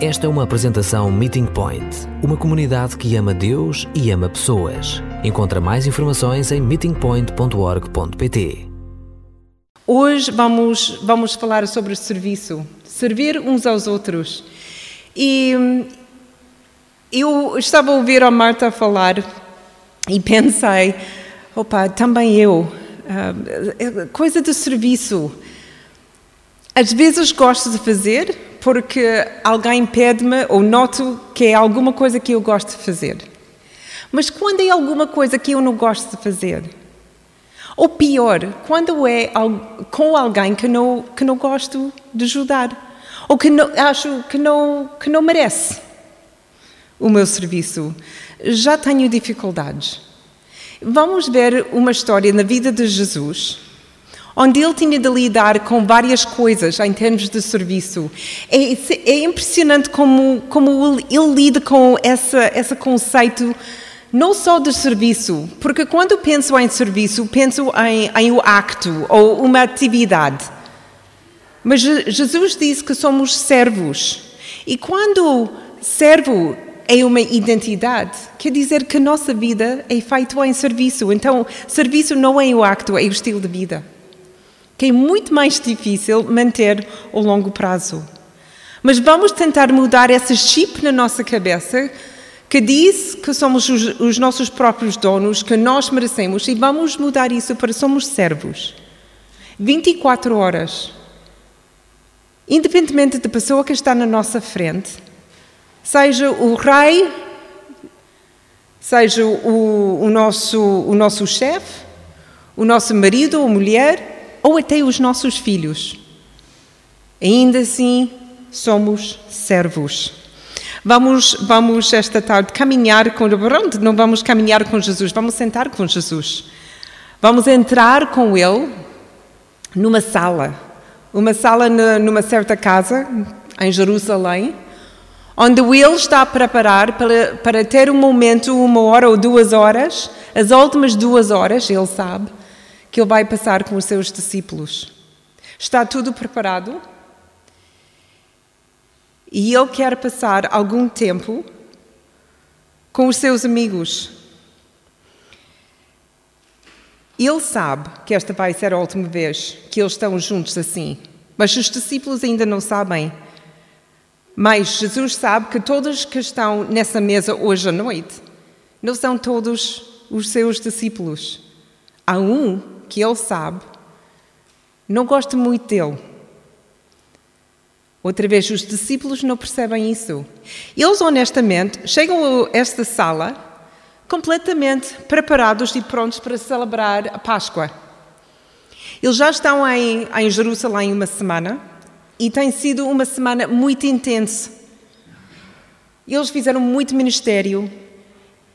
Esta é uma apresentação Meeting Point, uma comunidade que ama Deus e ama pessoas. Encontra mais informações em meetingpoint.org.pt. Hoje vamos, vamos falar sobre serviço, servir uns aos outros. E hum, eu estava a ouvir a Marta falar e pensei, opa, também eu, uh, coisa de serviço. Às vezes gosto de fazer porque alguém pede-me ou noto que é alguma coisa que eu gosto de fazer. Mas quando é alguma coisa que eu não gosto de fazer? Ou pior, quando é com alguém que não, que não gosto de ajudar? Ou que não, acho que não, que não merece o meu serviço? Já tenho dificuldades. Vamos ver uma história na vida de Jesus onde ele tinha de lidar com várias coisas em termos de serviço. É, é impressionante como, como ele, lida com essa, esse conceito não só de serviço, porque quando penso em serviço, penso em, em um acto ou uma atividade. Mas Jesus disse que somos servos. E quando servo é uma identidade, quer dizer que nossa vida é feita em serviço. Então, serviço não é o acto, é o estilo de vida que é muito mais difícil manter ao longo prazo. Mas vamos tentar mudar esse chip na nossa cabeça que diz que somos os, os, nossos próprios donos, que nós merecemos, e vamos mudar isso para somos servos. 24 horas. Independentemente da pessoa que está na nossa frente, seja o rei, seja o, o nosso, o nosso chefe, o nosso marido ou mulher, ou até os nossos filhos. Ainda assim, somos servos. Vamos, vamos esta tarde caminhar com. Pronto, não vamos caminhar com Jesus, vamos sentar com Jesus. Vamos entrar com Ele numa sala, uma sala numa certa casa em Jerusalém, onde Ele está a preparar para, para ter um momento, uma hora ou duas horas, as últimas duas horas, Ele sabe, que ele vai passar com os seus discípulos. Está tudo preparado? E ele quer passar algum tempo com os seus amigos. Ele sabe que esta vai ser a última vez que eles estão juntos assim, mas os discípulos ainda não sabem. Mas Jesus sabe que todos que estão nessa mesa hoje à noite não são todos os seus discípulos. Há um que ele sabe, não gosta muito dele. Outra vez, os discípulos não percebem isso. Eles, honestamente, chegam a esta sala completamente preparados e prontos para celebrar a Páscoa. Eles já estão em, em Jerusalém uma semana e tem sido uma semana muito intensa. Eles fizeram muito ministério,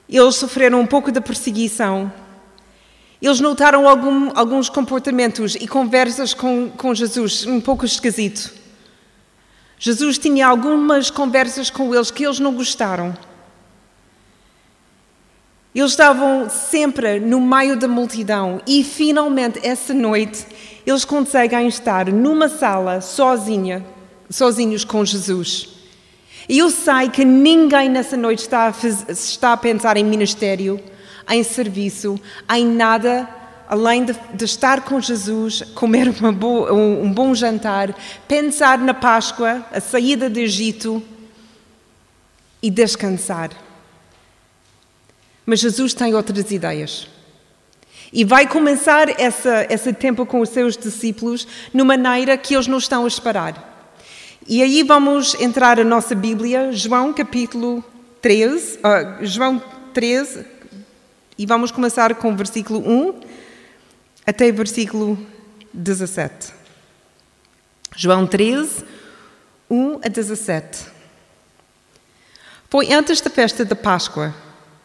eles sofreram um pouco de perseguição, eles notaram algum, alguns comportamentos e conversas com, com Jesus um pouco esquisito. Jesus tinha algumas conversas com eles que eles não gostaram. Eles estavam sempre no meio da multidão e finalmente essa noite eles conseguem estar numa sala sozinha, sozinhos com Jesus. E eu sei que ninguém nessa noite está a, está a pensar em ministério, em serviço, em nada além de, de estar com Jesus, comer boa, um, um bom jantar, pensar na Páscoa, a saída do Egito e descansar. Mas Jesus tem outras ideias. E vai começar essa, esse tempo com os seus discípulos numa maneira que eles não estão a esperar. E aí vamos entrar a nossa Bíblia, João capítulo 13, uh, ah, João 13, e vamos começar com o versículo 1 até o versículo 17. João 13, 1 a 17. Foi antes da festa da Páscoa.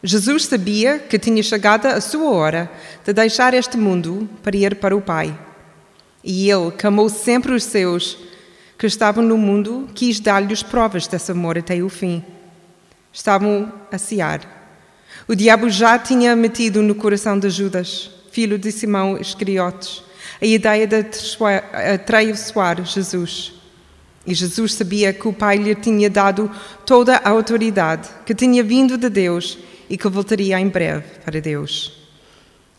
Jesus sabia que tinha chegado a sua hora de deixar este mundo para ir para o Pai. E ele, que amou sempre os seus que estavam no mundo, quis dar-lhes provas desse amor até o fim. Estavam a cear. O diabo já tinha metido no coração de Judas, filho de Simão Iscariotes, a ideia de traiçoar Jesus. E Jesus sabia que o Pai lhe tinha dado toda a autoridade, que tinha vindo de Deus e que voltaria em breve para Deus.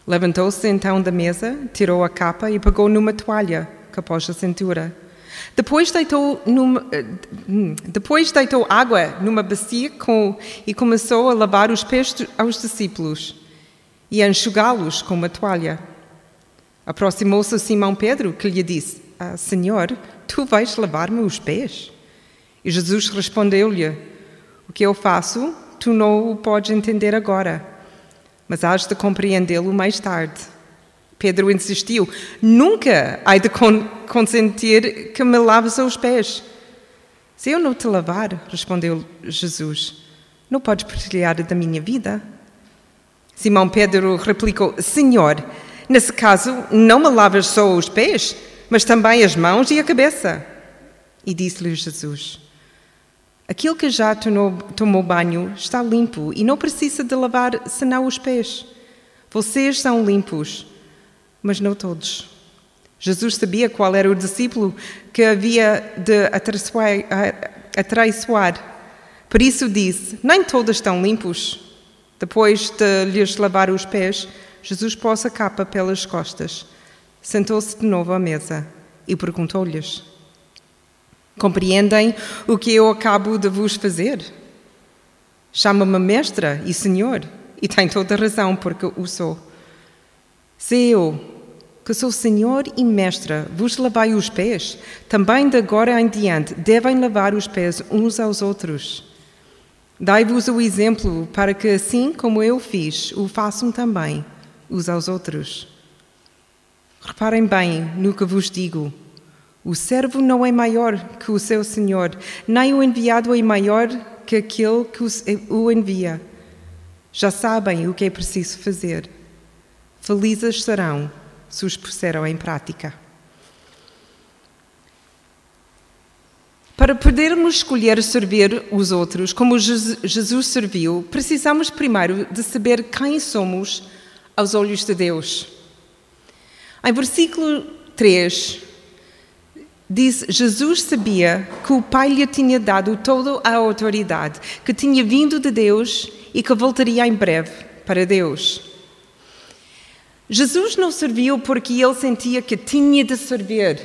Levantou-se então da mesa, tirou a capa e pegou numa toalha que pôs a cintura. Depois deitou, numa, eh, hum, depois deitou água numa bacia com, e começou a lavar os pés aos discípulos e a enxugá-los com uma toalha. Aproximou-se Simão Pedro, que lhe disse: ah, Senhor, tu vais lavar-me os pés? E Jesus respondeu-lhe: O que eu faço, tu não o podes entender agora, mas has de compreendê-lo mais tarde. Pedro insistiu: Nunca hei de consentir que me laves os pés. Se eu não te lavar, respondeu Jesus, não podes partilhar da minha vida. Simão Pedro replicou: Senhor, nesse caso, não me lavas só os pés, mas também as mãos e a cabeça. E disse-lhe Jesus: Aquele que já tomou banho está limpo e não precisa de lavar senão os pés. Vocês são limpos mas não todos. Jesus sabia qual era o discípulo que havia de atraiçoar. Por isso disse: Nem todos estão limpos. Depois de lhes lavar os pés, Jesus pôs a capa pelas costas, sentou-se de novo à mesa e perguntou-lhes: Compreendem o que eu acabo de vos fazer? Chama-me mestra e senhor, e tem toda a razão, porque o sou. Se eu, que sou Senhor e Mestra, vos lavai os pés, também de agora em diante devem lavar os pés uns aos outros. Dai-vos o exemplo para que, assim como eu fiz, o façam também uns aos outros. Reparem bem no que vos digo. O servo não é maior que o seu senhor, nem o enviado é maior que aquele que o envia. Já sabem o que é preciso fazer. Felizes serão se os puseram em prática. Para podermos escolher servir os outros como Jesus serviu, precisamos primeiro de saber quem somos aos olhos de Deus. Em versículo 3, diz: Jesus sabia que o Pai lhe tinha dado toda a autoridade, que tinha vindo de Deus e que voltaria em breve para Deus. Jesus não serviu porque ele sentia que tinha de servir,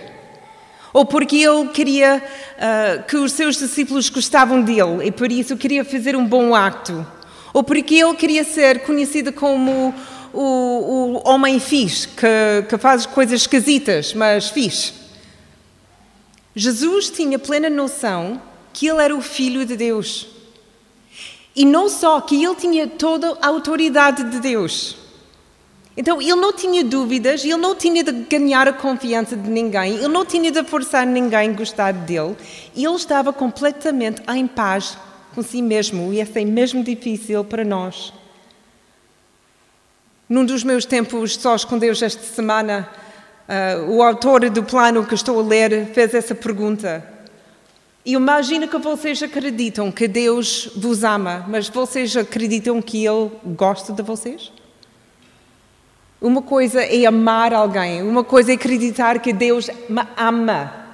ou porque ele queria uh, que os seus discípulos gostavam dele e por isso queria fazer um bom acto, ou porque ele queria ser conhecido como o, o homem fixe, que, que faz coisas esquisitas, mas fixe. Jesus tinha plena noção que ele era o Filho de Deus. E não só que ele tinha toda a autoridade de Deus. Então ele não tinha dúvidas, ele não tinha de ganhar a confiança de ninguém, ele não tinha de forçar ninguém a gostar dele. Ele estava completamente em paz com si mesmo e isso é mesmo difícil para nós. Num dos meus tempos sós com Deus esta semana, uh, o autor do plano que estou a ler fez essa pergunta. E imagino que vocês acreditam que Deus vos ama, mas vocês acreditam que Ele gosta de vocês? Uma coisa é amar alguém, uma coisa é acreditar que Deus me ama.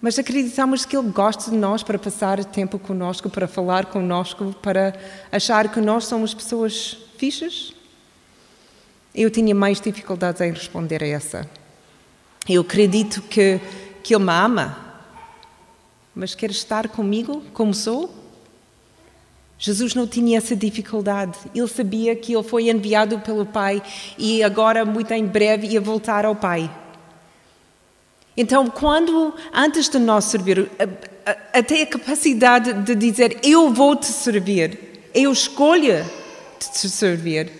Mas acreditamos que Ele gosta de nós para passar tempo conosco, para falar conosco, para achar que nós somos pessoas fixas? Eu tinha mais dificuldades em responder a essa. Eu acredito que, que Ele me ama, mas quer estar comigo como sou? Jesus não tinha essa dificuldade. Ele sabia que ele foi enviado pelo Pai e agora, muito em breve, ia voltar ao Pai. Então, quando, antes de nós servir, até a capacidade de dizer: Eu vou te servir, eu escolho te servir,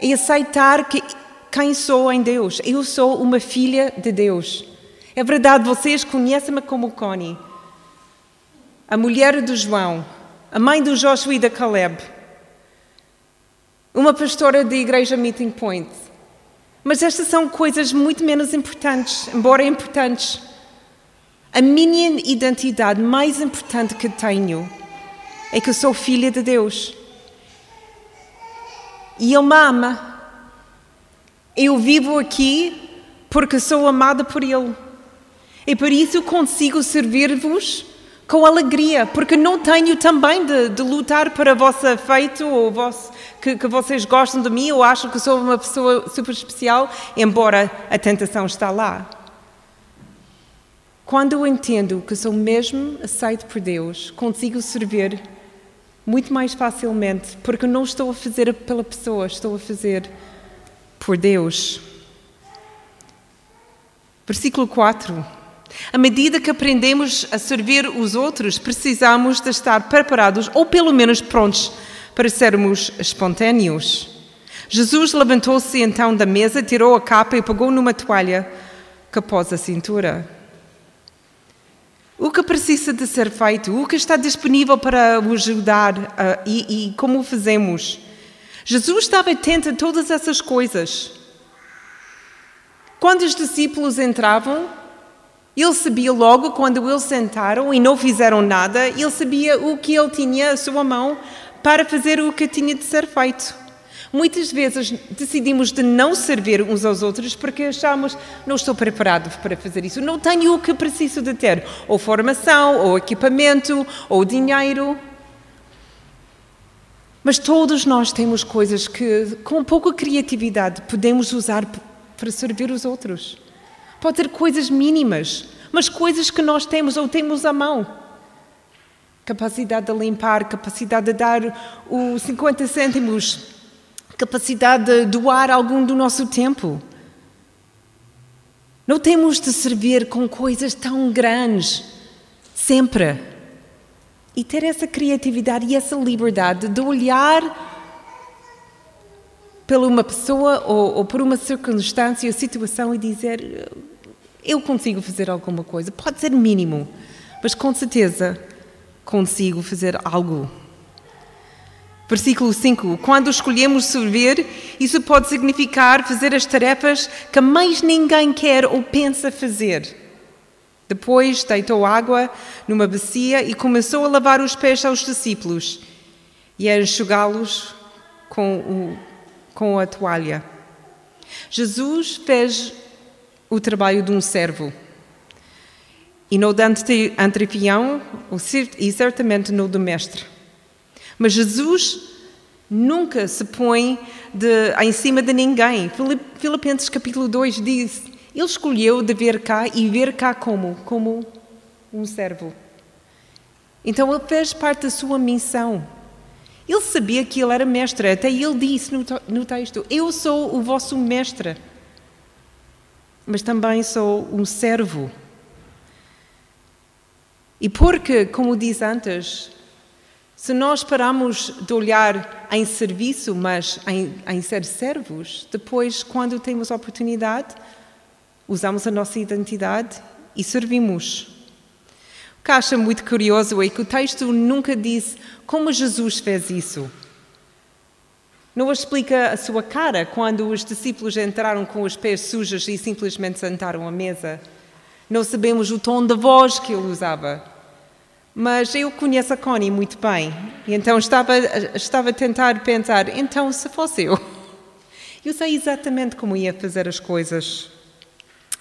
e aceitar que quem sou em Deus. Eu sou uma filha de Deus. É verdade, vocês conhecem-me como Connie, a mulher de João a mãe do Joshua e da Caleb, uma pastora de igreja Meeting Point. Mas estas são coisas muito menos importantes, embora importantes. A minha identidade mais importante que tenho é que eu sou filha de Deus. E Ele me ama. Eu vivo aqui porque sou amada por Ele. E por isso consigo servir-vos com alegria, porque não tenho também de, de lutar para o vosso afeito ou vosso, que, que, vocês gostam de mim ou acham que sou uma pessoa super especial, embora a tentação está lá. Quando eu entendo que sou mesmo aceito por Deus, consigo servir muito mais facilmente, porque não estou a fazer pela pessoa, estou a fazer por Deus. Versículo 4. À medida que aprendemos a servir os outros, precisamos de estar preparados, ou pelo menos prontos, para sermos espontâneos. Jesus levantou-se então da mesa, tirou a capa e pegou numa toalha que pôs a cintura. O que precisa de ser feito? O que está disponível para o ajudar uh, e, e como o fazemos? Jesus estava atento a todas essas coisas. Quando os discípulos entravam, ele sabia logo quando eles sentaram e não fizeram nada, ele sabia o que ele tinha à sua mão para fazer o que tinha de ser feito. Muitas vezes decidimos de não servir uns aos outros porque achamos não estou preparado para fazer isso, não tenho o que preciso de ter, ou formação, ou equipamento, ou dinheiro. Mas todos nós temos coisas que, com pouca criatividade, podemos usar para servir os outros. Pode ser coisas mínimas, mas coisas que nós temos ou temos à mão. Capacidade de limpar, capacidade de dar os 50 cêntimos, capacidade de doar algum do nosso tempo. Não temos de servir com coisas tão grandes, sempre. E ter essa criatividade e essa liberdade de olhar pela uma pessoa ou, ou por uma circunstância ou situação e dizer: Eu consigo fazer alguma coisa. Pode ser mínimo, mas com certeza consigo fazer algo. Versículo 5: Quando escolhemos servir, isso pode significar fazer as tarefas que mais ninguém quer ou pensa fazer. Depois deitou água numa bacia e começou a lavar os pés aos discípulos e a enxugá-los com o com a toalha. Jesus fez o trabalho de um servo. E não de anfitrião, e certamente não do mestre. Mas Jesus nunca se põe de, em cima de ninguém. Filipenses capítulo 2 diz: Ele escolheu de ver cá e ver cá como? Como um servo. Então ele fez parte da sua missão. Ele sabia que ele era mestre, até ele disse no, no texto: Eu sou o vosso mestre, mas também sou um servo. E porque, como diz antes, se nós paramos de olhar em serviço, mas em, em ser servos, depois, quando temos oportunidade, usamos a nossa identidade e servimos que acha muito curioso é que o texto nunca diz como Jesus fez isso. Não explica a sua cara quando os discípulos entraram com os pés sujos e simplesmente sentaram à mesa. Não sabemos o tom de voz que ele usava. Mas eu conheço a Connie muito bem, e então estava, estava a tentar pensar: então, se fosse eu, eu sei exatamente como ia fazer as coisas.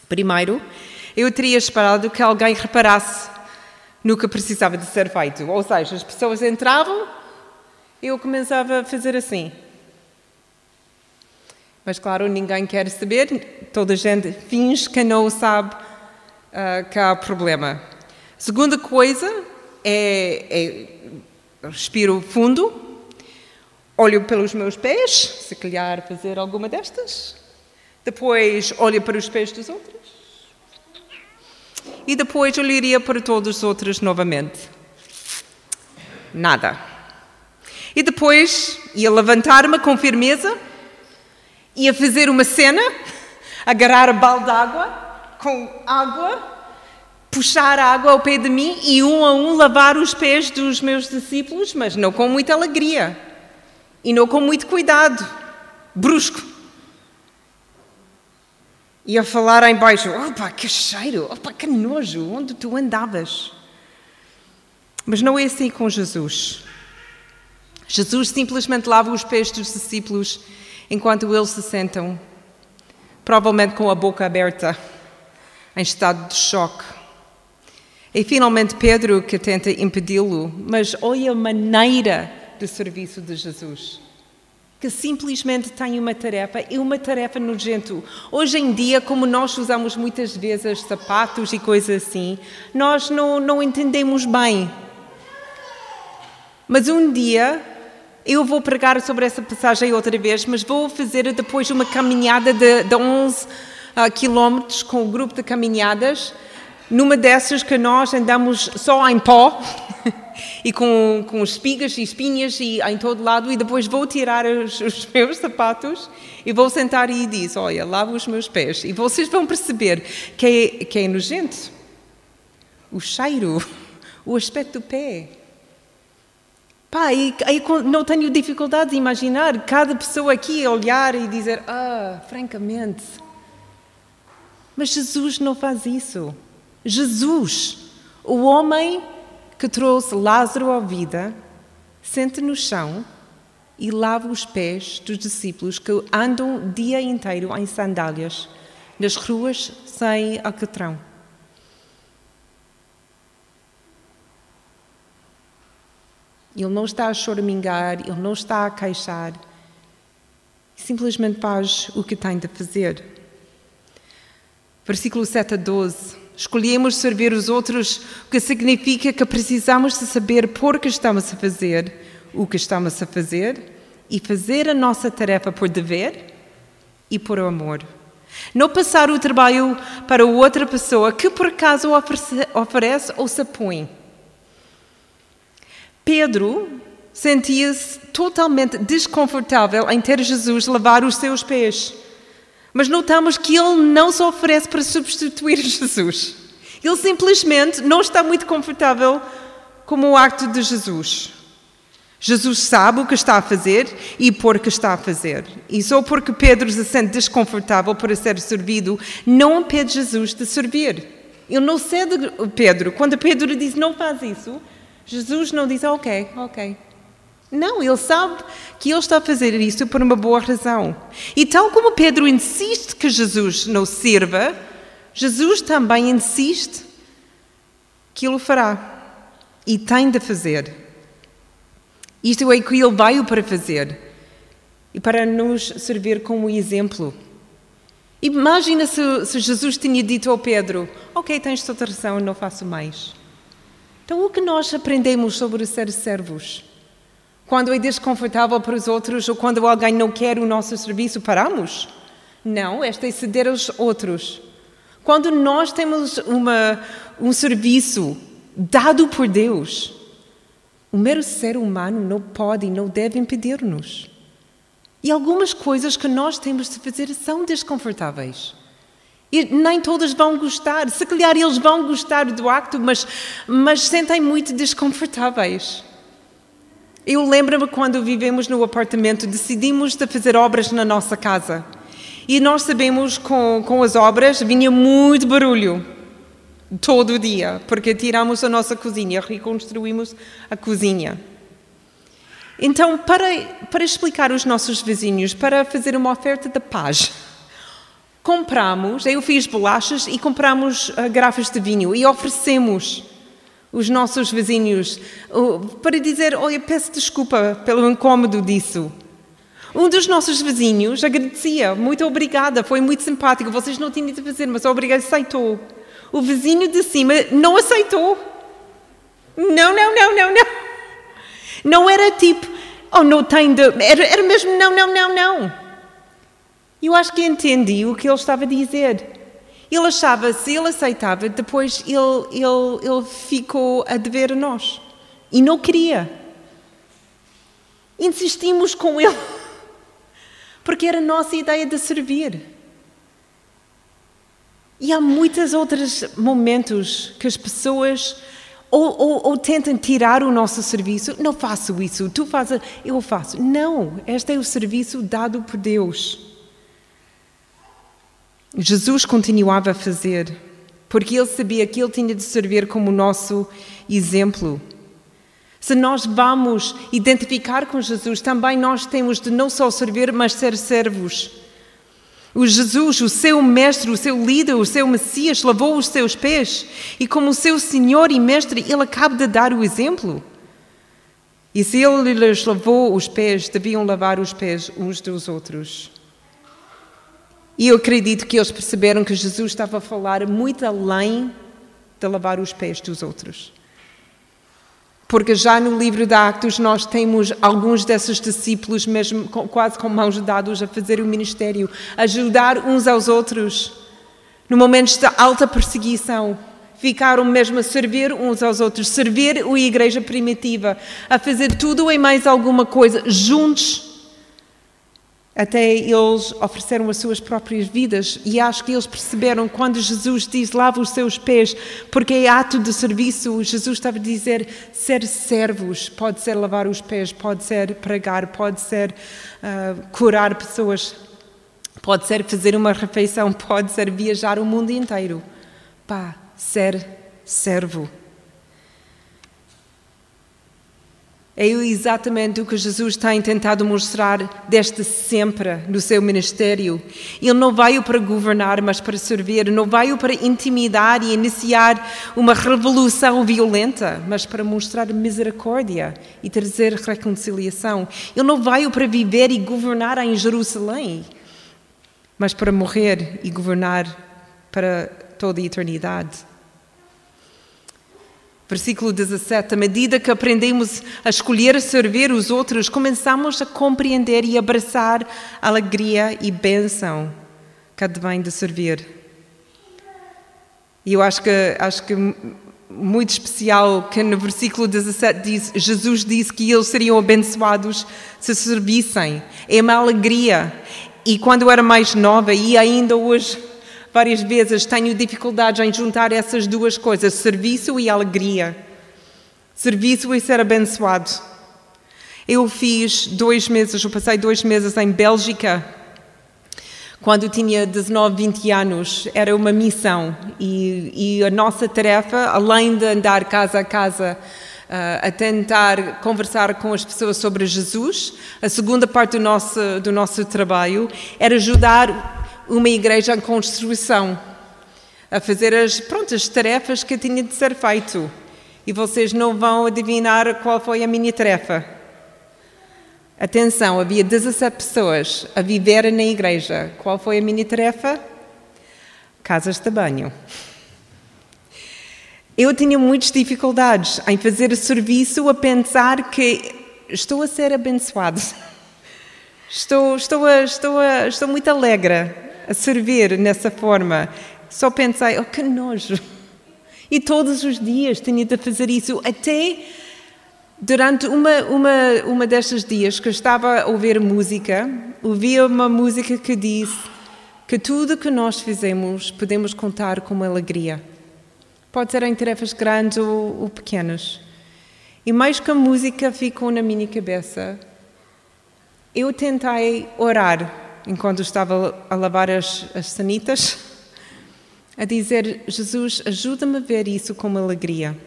Primeiro, eu teria esperado que alguém reparasse no que precisava de ser feito. Ou seja, as pessoas entravam, eu começava a fazer assim. Mas claro, ninguém quer saber, toda a gente finge que não sabe uh, que há problema. Segunda coisa é, é respiro fundo, olho pelos meus pés, se calhar fazer alguma destas. Depois olho para os pés dos outros e depois olharia para todos os outros novamente. Nada. E depois ia levantar-me com firmeza, ia fazer uma cena, agarrar a balde de água com água, puxar a água ao pé de mim e um a um lavar os pés dos meus discípulos, mas não com muita alegria e não com muito cuidado, brusco. E a falar em baixo, opa, que cheiro, opa, que nojo, onde tu andavas? Mas não é assim com Jesus. Jesus simplesmente lava os pés dos discípulos enquanto eles se sentam, provavelmente com a boca aberta, em estado de choque. É finalmente Pedro que tenta impedi-lo, mas olha a maneira de serviço de Jesus. Que simplesmente tem uma tarefa e uma tarefa nojento. Hoje em dia, como nós usamos muitas vezes sapatos e coisas assim, nós não, não entendemos bem. Mas um dia eu vou pregar sobre essa passagem outra vez, mas vou fazer depois uma caminhada de, de 11 uh, quilómetros com o grupo de caminhadas. Numa dessas que nós andamos só em pó e com, com espigas e espinhas e em todo lado, e depois vou tirar os, os meus sapatos e vou sentar e diz: Olha, lavo os meus pés. E vocês vão perceber que é, que é nojento. O cheiro, o aspecto do pé. Pá, não tenho dificuldade de imaginar cada pessoa aqui olhar e dizer, ah, francamente. Mas Jesus não faz isso. Jesus, o homem que trouxe Lázaro à vida, sente no chão e lava os pés dos discípulos que andam dia inteiro em sandálias, nas ruas sem alcatrão. Ele não está a choramingar, ele não está a queixar. Simplesmente faz o que tem de fazer. Versículo 7 a 12. Escolhemos servir os outros, o que significa que precisamos de saber por que estamos a fazer o que estamos a fazer e fazer a nossa tarefa por dever e por amor. Não passar o trabalho para outra pessoa que por acaso oferece, oferece ou se põe. Pedro sentia-se totalmente desconfortável em ter Jesus lavar os seus pés. Mas notamos que ele não se oferece para substituir Jesus. Ele simplesmente não está muito confortável com o acto de Jesus. Jesus sabe o que está a fazer e por que está a fazer. E só porque Pedro se sente desconfortável para ser servido, não impede Jesus de servir. Ele não cede Pedro. Quando Pedro diz não faz isso, Jesus não diz, ok, ok. Não, ele sabe que ele está a fazer isso por uma boa razão. E tal como Pedro insiste que Jesus não sirva, Jesus também insiste que ele o fará. E tem de fazer. Isto é o que ele veio para fazer. E para nos servir como exemplo. Imagina se, se Jesus tinha dito ao Pedro: Ok, tens toda razão, não faço mais. Então, o que nós aprendemos sobre ser servos? Quando é desconfortável para os outros ou quando alguém não quer o nosso serviço, paramos? Não, esta é ceder aos outros. Quando nós temos uma, um serviço dado por Deus, o mero ser humano não pode e não deve impedir-nos. E algumas coisas que nós temos de fazer são desconfortáveis. E nem todos vão gostar. Se calhar eles vão gostar do acto, mas, mas sentem muito desconfortáveis. Eu lembro-me quando vivemos no apartamento, decidimos de fazer obras na nossa casa. E nós sabemos com, com as obras vinha muito barulho todo dia, porque tiramos a nossa cozinha, reconstruímos a cozinha. Então, para, para explicar aos nossos vizinhos, para fazer uma oferta de paz, compramos, eu fiz bolachas e compramos uh, garrafas de vinho e oferecemos os nossos vizinhos para dizer: Olha, peço desculpa pelo incômodo disso. Um dos nossos vizinhos agradecia, muito obrigada, foi muito simpático. Vocês não tinham de fazer, mas obrigado, aceitou. O vizinho de cima não aceitou. Não, não, não, não, não. Não era tipo, oh, não tem de. Era, era mesmo, não, não, não, não. Eu acho que entendi o que ele estava a dizer. Ele achava, se ele aceitava, depois ele, ele, ele ficou a dever a nós. E não queria. Insistimos com ele. Porque era a nossa ideia de servir. E há muitos outros momentos que as pessoas ou, ou, ou, tentam tirar o nosso serviço. Não faço isso, tu fazes, eu faço. Não, este é o serviço dado por Deus. Jesus continuava a fazer, porque ele sabia que ele tinha de servir como nosso exemplo. Se nós vamos identificar com Jesus, também nós temos de não só servir, mas ser servos. O Jesus, o seu mestre, o seu líder, o seu Messias, lavou os seus pés. E como seu Senhor e Mestre, ele acaba de dar o exemplo. E se ele lhes lavou os pés, deviam lavar os pés uns dos outros. E eu acredito que eles perceberam que Jesus estava a falar muito além de lavar os pés dos outros. Porque já no livro de Atos nós temos alguns desses discípulos, mesmo quase com mãos dadas, a fazer o ministério, ajudar uns aos outros. No momentos de alta perseguição, ficaram mesmo a servir uns aos outros, servir a igreja primitiva, a fazer tudo e mais alguma coisa juntos até eles ofereceram as suas próprias vidas e acho que eles perceberam quando Jesus diz lava os seus pés, porque é ato de serviço. Jesus estava a dizer ser servos, pode ser lavar os pés, pode ser pregar, pode ser uh, curar pessoas, pode ser fazer uma refeição, pode ser viajar o mundo inteiro. Pá, ser servo. É exatamente o que Jesus tem tentado mostrar desde sempre no seu ministério. Ele não veio para governar, mas para servir. Não veio para intimidar e iniciar uma revolução violenta, mas para mostrar misericórdia e trazer reconciliação. Ele não veio para viver e governar em Jerusalém, mas para morrer e governar para toda a eternidade. Versículo 17: À medida que aprendemos a escolher servir os outros, começamos a compreender e abraçar a alegria e bênção que advém de servir. E eu acho que, acho que muito especial que no versículo 17 diz: Jesus disse que eles seriam abençoados se servissem. É uma alegria. E quando eu era mais nova, e ainda hoje várias vezes tenho dificuldades em juntar essas duas coisas, serviço e alegria. Serviço e ser abençoado. Eu fiz dois meses, eu passei dois meses em Bélgica, quando tinha 19, 20 anos. Era uma missão e, e a nossa tarefa, além de andar casa a casa, Uh, a tentar conversar com as pessoas sobre Jesus. A segunda parte do nosso, do nosso trabalho era ajudar uma igreja em construção, a fazer as prontas tarefas que tinha de ser feito. E vocês não vão adivinhar qual foi a minha tarefa. Atenção, havia 17 pessoas a viver na igreja. Qual foi a minha tarefa? Casas de banho. Eu tinha muitas dificuldades em fazer o serviço a pensar que estou a ser abençoado. Estou, estou, a, estou, a, estou muito alegre a servir nessa forma. Só pensei, oh que nojo. E todos os dias tinha de fazer isso, até durante uma, uma, uma destes dias que eu estava a ouvir música, ouvi uma música que diz que tudo que nós fizemos podemos contar com alegria. Pode ser em tarefas grandes ou, ou pequenas. E mais que a música ficou na minha cabeça, eu tentei orar enquanto estava a lavar as, as sanitas, a dizer: Jesus, ajuda-me a ver isso como alegria,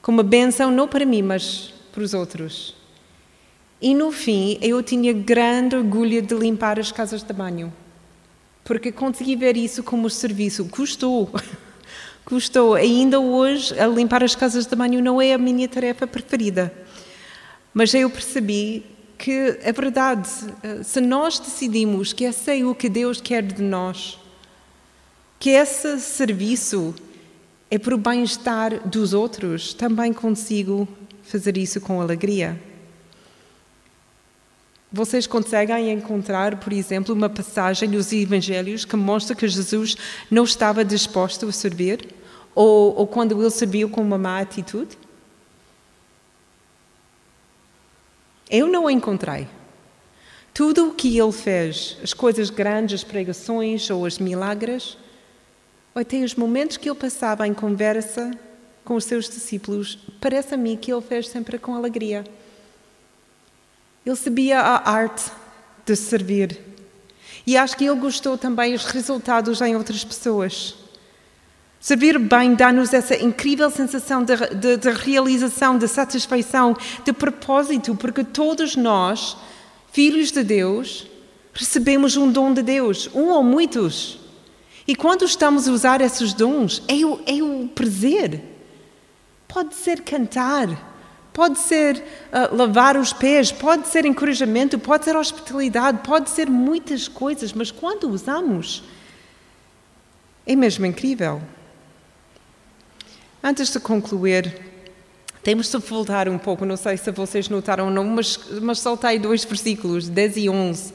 como uma benção não para mim, mas para os outros. E no fim, eu tinha grande orgulho de limpar as casas de banho, porque consegui ver isso como serviço. Custou, custou. Ainda hoje, limpar as casas de banho não é a minha tarefa preferida. Mas eu percebi que é verdade, eh, se nós decidimos que esse é o que Deus quer de nós, que esse serviço é para o bem-estar dos outros, também consigo fazer isso com alegria. Vocês conseguem encontrar, por exemplo, uma passagem nos Evangelhos que mostra que Jesus não estava disposto a servir? Ou, ou quando ele serviu com uma má atitude? Eu não encontrei. Tudo o que ele fez, as coisas grandes, as pregações ou os milagres, ou até os momentos que ele passava em conversa com os seus discípulos, parece a mim que ele fez sempre com alegria. Ele sabia a arte de servir. E acho que ele gostou também dos resultados em outras pessoas. Servir bem dá-nos essa incrível sensação de, de, de, realização, de satisfação, de propósito, porque todos nós, filhos de Deus, Recebemos um dom de Deus, um ou muitos. E quando estamos a usar esses dons, é o, é o prazer. Pode ser cantar, pode ser uh, lavar os pés, pode ser encorajamento, pode ser hospitalidade, pode ser muitas coisas, mas quando usamos, é mesmo incrível. Antes de concluir, temos de voltar um pouco, não sei se vocês notaram ou não, mas, mas saltei dois versículos, 10 e 11.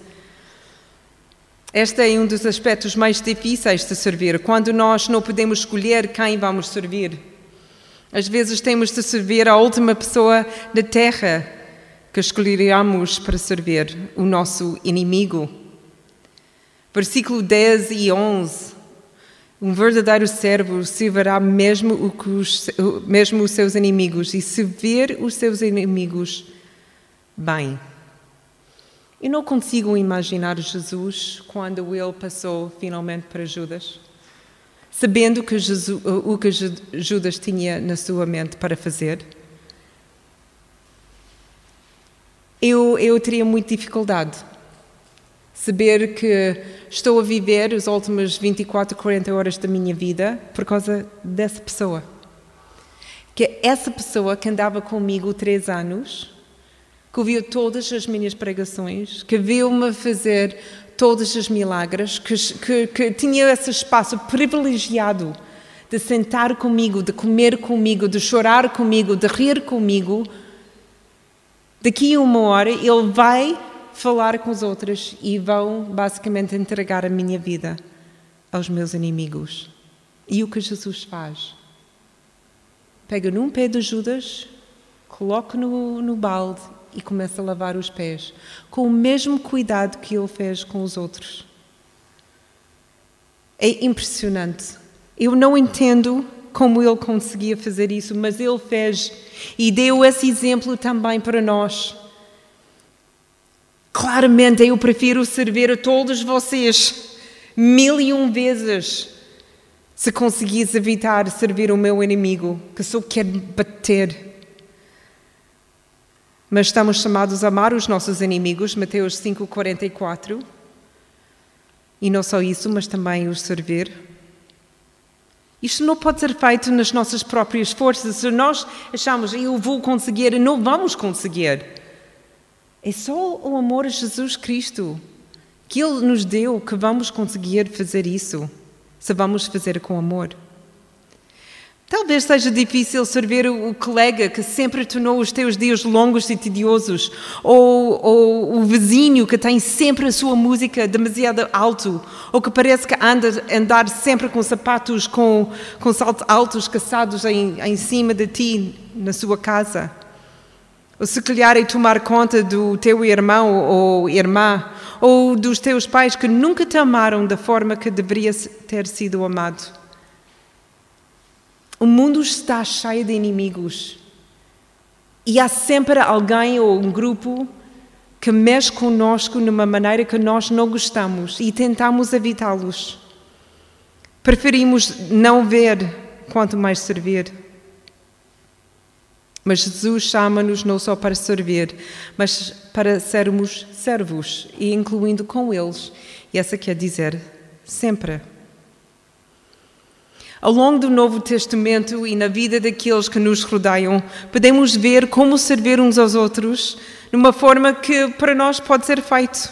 Este é um dos aspectos mais difíceis de servir, quando nós não podemos escolher quem vamos servir. Às vezes temos de servir a última pessoa da terra que escolheríamos para servir, o nosso inimigo. Versículo 10 e 11. Um verdadeiro servo servirá mesmo, os, mesmo os seus inimigos e se ver os seus inimigos bem. Eu não consigo imaginar Jesus quando ele passou finalmente para Judas, sabendo que Jesus, o que Judas tinha na sua mente para fazer. Eu, eu teria muita dificuldade Saber que estou a viver as últimas 24, 40 horas da minha vida por causa dessa pessoa. Que é essa pessoa que andava comigo três anos, que ouviu todas as minhas pregações, que viu-me fazer todos os milagres, que, que, que tinha esse espaço privilegiado de sentar comigo, de comer comigo, de chorar comigo, de rir comigo. Daqui a uma hora ele vai falar com os outros e vão basicamente entregar a minha vida aos meus inimigos. E o que Jesus faz? Pega num pé de Judas, coloca no, no balde e começa a lavar os pés, com o mesmo cuidado que ele fez com os outros. É impressionante. Eu não entendo como ele conseguia fazer isso, mas ele fez e deu esse exemplo também para nós. Claramente eu prefiro servir a todos vocês mil e um vezes se conseguisse evitar servir o meu inimigo, que só quer bater. Mas estamos chamados a amar os nossos inimigos, Mateus 5,44. E não só isso, mas também os servir. Isto não pode ser feito nas nossas próprias forças. Se nós achamos, eu vou conseguir, não vamos conseguir. É só o amor a Jesus Cristo que Ele nos deu que vamos conseguir fazer isso, se vamos fazer com amor. Talvez seja difícil servir o colega que sempre tornou os teus dias longos e tediosos, ou, ou, o vizinho que tem sempre a sua música demasiado alto, ou que parece que anda andar sempre com sapatos com, com saltos altos caçados em, em cima de ti na sua casa. Ou se calhar é tomar conta do teu irmão ou irmã, ou dos teus pais que nunca te amaram da forma que deveria ter sido amado. O mundo está cheio de inimigos. E há sempre alguém ou um grupo que mexe conosco numa maneira que nós não gostamos e tentamos evitá-los. Preferimos não ver quanto mais servir. Mas Jesus chama-nos não só para servir, mas para sermos servos e incluindo com eles. E essa quer dizer sempre. Ao longo do Novo Testamento e na vida daqueles que nos rodeiam, podemos ver como servir uns aos outros numa forma que para nós pode ser feito.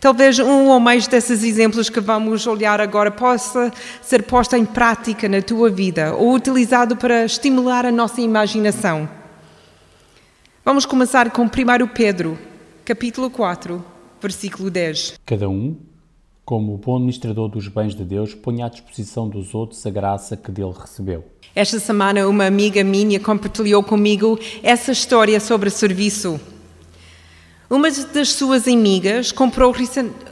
Talvez um ou mais desses exemplos que vamos olhar agora possa ser posto em prática na tua vida ou utilizado para estimular a nossa imaginação. Vamos começar com 1 Pedro, capítulo 4, versículo 10. Cada um, como bom administrador dos bens de Deus, ponha à disposição dos outros a graça que dele recebeu. Esta semana, uma amiga minha compartilhou comigo essa história sobre serviço. Uma das suas amigas comprou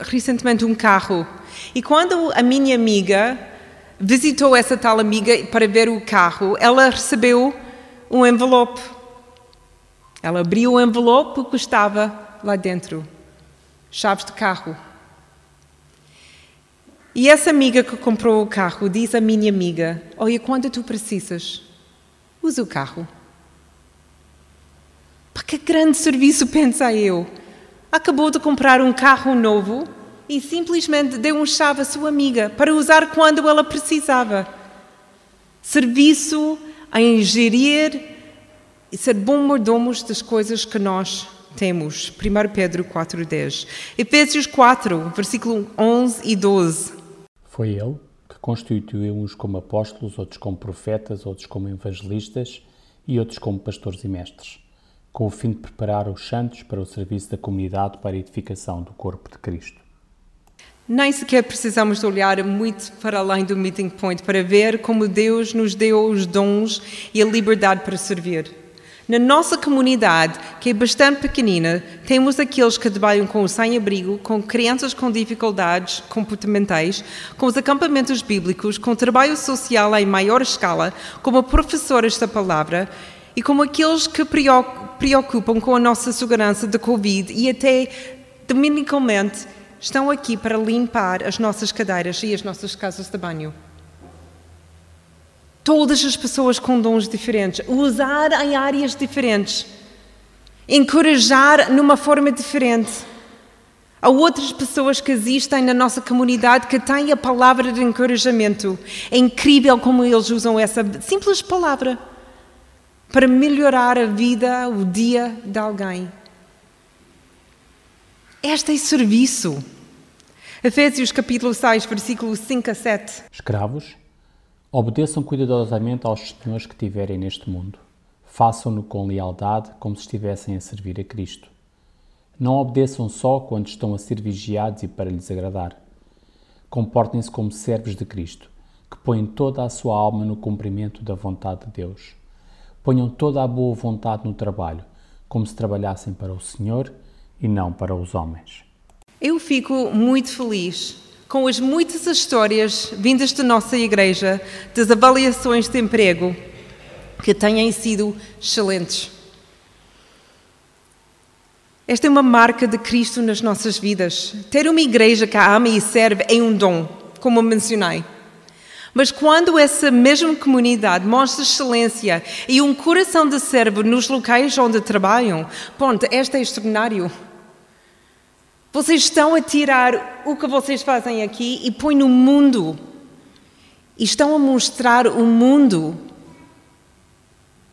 recentemente um carro e quando a minha amiga visitou essa tal amiga para ver o carro, ela recebeu um envelope. Ela abriu o envelope que estava lá dentro, chaves de carro. E essa amiga que comprou o carro diz à minha amiga: Olha, quando tu precisas, usa o carro. Para que grande serviço, pensa eu. acabou de comprar um carro novo e simplesmente deu um chave à sua amiga para usar quando ela precisava. Serviço em gerir e ser bom mordomos das coisas que nós temos. 1 Pedro 4,10. Efésios 4, versículo 11 e 12. Foi ele que constituiu uns como apóstolos, outros como profetas, outros como evangelistas e outros como pastores e mestres, com o fim de preparar os santos para o serviço da comunidade para a edificação do corpo de Cristo. Nem sequer precisamos olhar muito para além do meeting point para ver como Deus nos deu os dons e a liberdade para servir. Na nossa comunidade, que é bastante pequenina, temos aqueles que trabalham com o sem-abrigo, com crianças com dificuldades comportamentais, com os acampamentos bíblicos, com trabalho social em maior escala, como professores da palavra e como aqueles que preocupam com a nossa segurança da Covid e até, dominicalmente, estão aqui para limpar as nossas cadeiras e as nossas casas de banho. Todas as pessoas com dons diferentes, usar em áreas diferentes, encorajar numa forma diferente. Há outras pessoas que existem na nossa comunidade que têm a palavra de encorajamento. É incrível como eles usam essa simples palavra para melhorar a vida, o dia de alguém. Este é serviço. Efésios capítulo 6, versículos 5 a 7. Escravos, Obedeçam cuidadosamente aos senhores que tiverem neste mundo. Façam-no com lealdade, como se estivessem a servir a Cristo. Não obedeçam só quando estão a ser vigiados e para lhes agradar. Comportem-se como servos de Cristo, que põem toda a sua alma no cumprimento da vontade de Deus. Ponham toda a boa vontade no trabalho, como se trabalhassem para o Senhor e não para os homens. Eu fico muito feliz com as muitas histórias vindas da nossa igreja das avaliações de emprego que têm sido excelentes. Esta é uma marca de Cristo nas nossas vidas. Ter uma igreja que ama e serve é um dom, como mencionei. Mas quando essa mesma comunidade mostra excelência e um coração de servo nos locais onde trabalham, ponto, este é extraordinário. Vocês estão a tirar o que vocês fazem aqui e põem no mundo. E estão a mostrar o mundo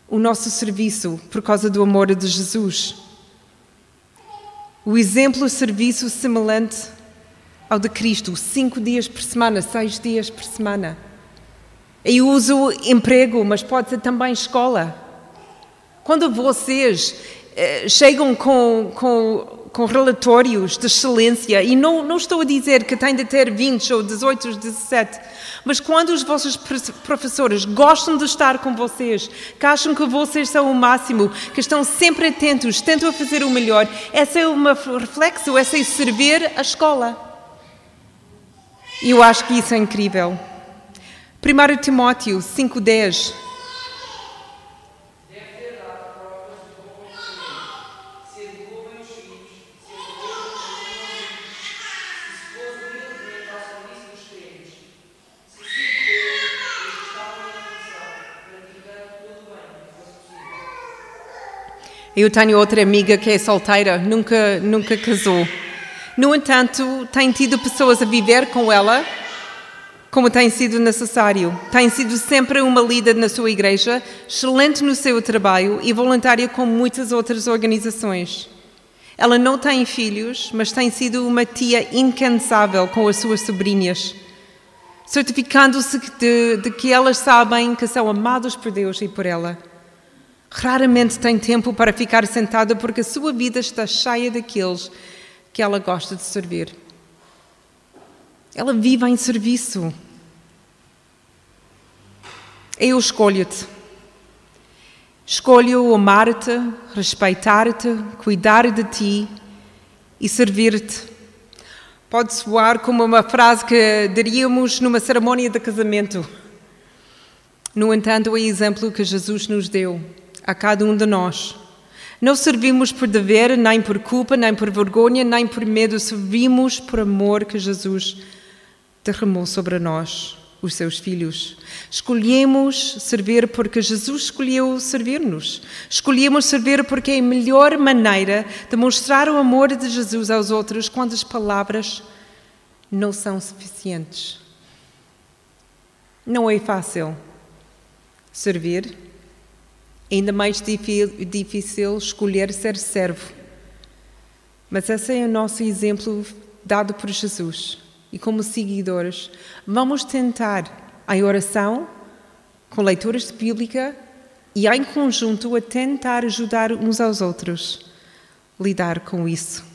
o nosso serviço por causa do amor de Jesus. O exemplo serviço semelhante ao de Cristo, cinco dias por semana, seis dias por semana. Eu uso emprego, mas pode ser também escola. Quando vocês eh, chegam com, com com relatórios de excelência, e não, não estou a dizer que tem de ter 20 ou 18 ou 17, mas quando os vossos professores gostam de estar com vocês, que acham que vocês são o máximo, que estão sempre atentos, tentam fazer o melhor, esse é um reflexo, esse é servir a escola. E eu acho que isso é incrível. 1 Timóteo 5,10 Eu tenho outra amiga que é solteira, nunca, nunca casou. No entanto, tem tido pessoas a viver com ela como tem sido necessário. Tem sido sempre uma líder na sua igreja, excelente no seu trabalho e voluntária com muitas outras organizações. Ela não tem filhos, mas tem sido uma tia incansável com as suas sobrinhas, certificando-se de, de que elas sabem que são amadas por Deus e por ela. Raramente tem tempo para ficar sentada porque a sua vida está cheia daqueles que ela gosta de servir. Ela vive em serviço. Eu escolho-te. Escolho amar-te, respeitar-te, cuidar de ti e servir-te. Pode soar como uma frase que diríamos numa cerimônia de casamento. No entanto, é exemplo que Jesus nos deu a cada um de nós. Não servimos por dever, nem por culpa, nem por vergonha, nem por medo, servimos por amor que Jesus derramou sobre nós. os seus filhos. Escolhemos servir porque Jesus escolheu servir-nos. Escolhemos servir porque é a melhor maneira de mostrar o amor de Jesus aos outros quando as palavras não são suficientes. Não é fácil servir, ainda mais difícil escolher ser servo. Mas esse é o nosso exemplo dado por Jesus. E como seguidores, vamos tentar a oração, com leituras de Bíblia e em conjunto a tentar ajudar uns aos outros lidar com isso.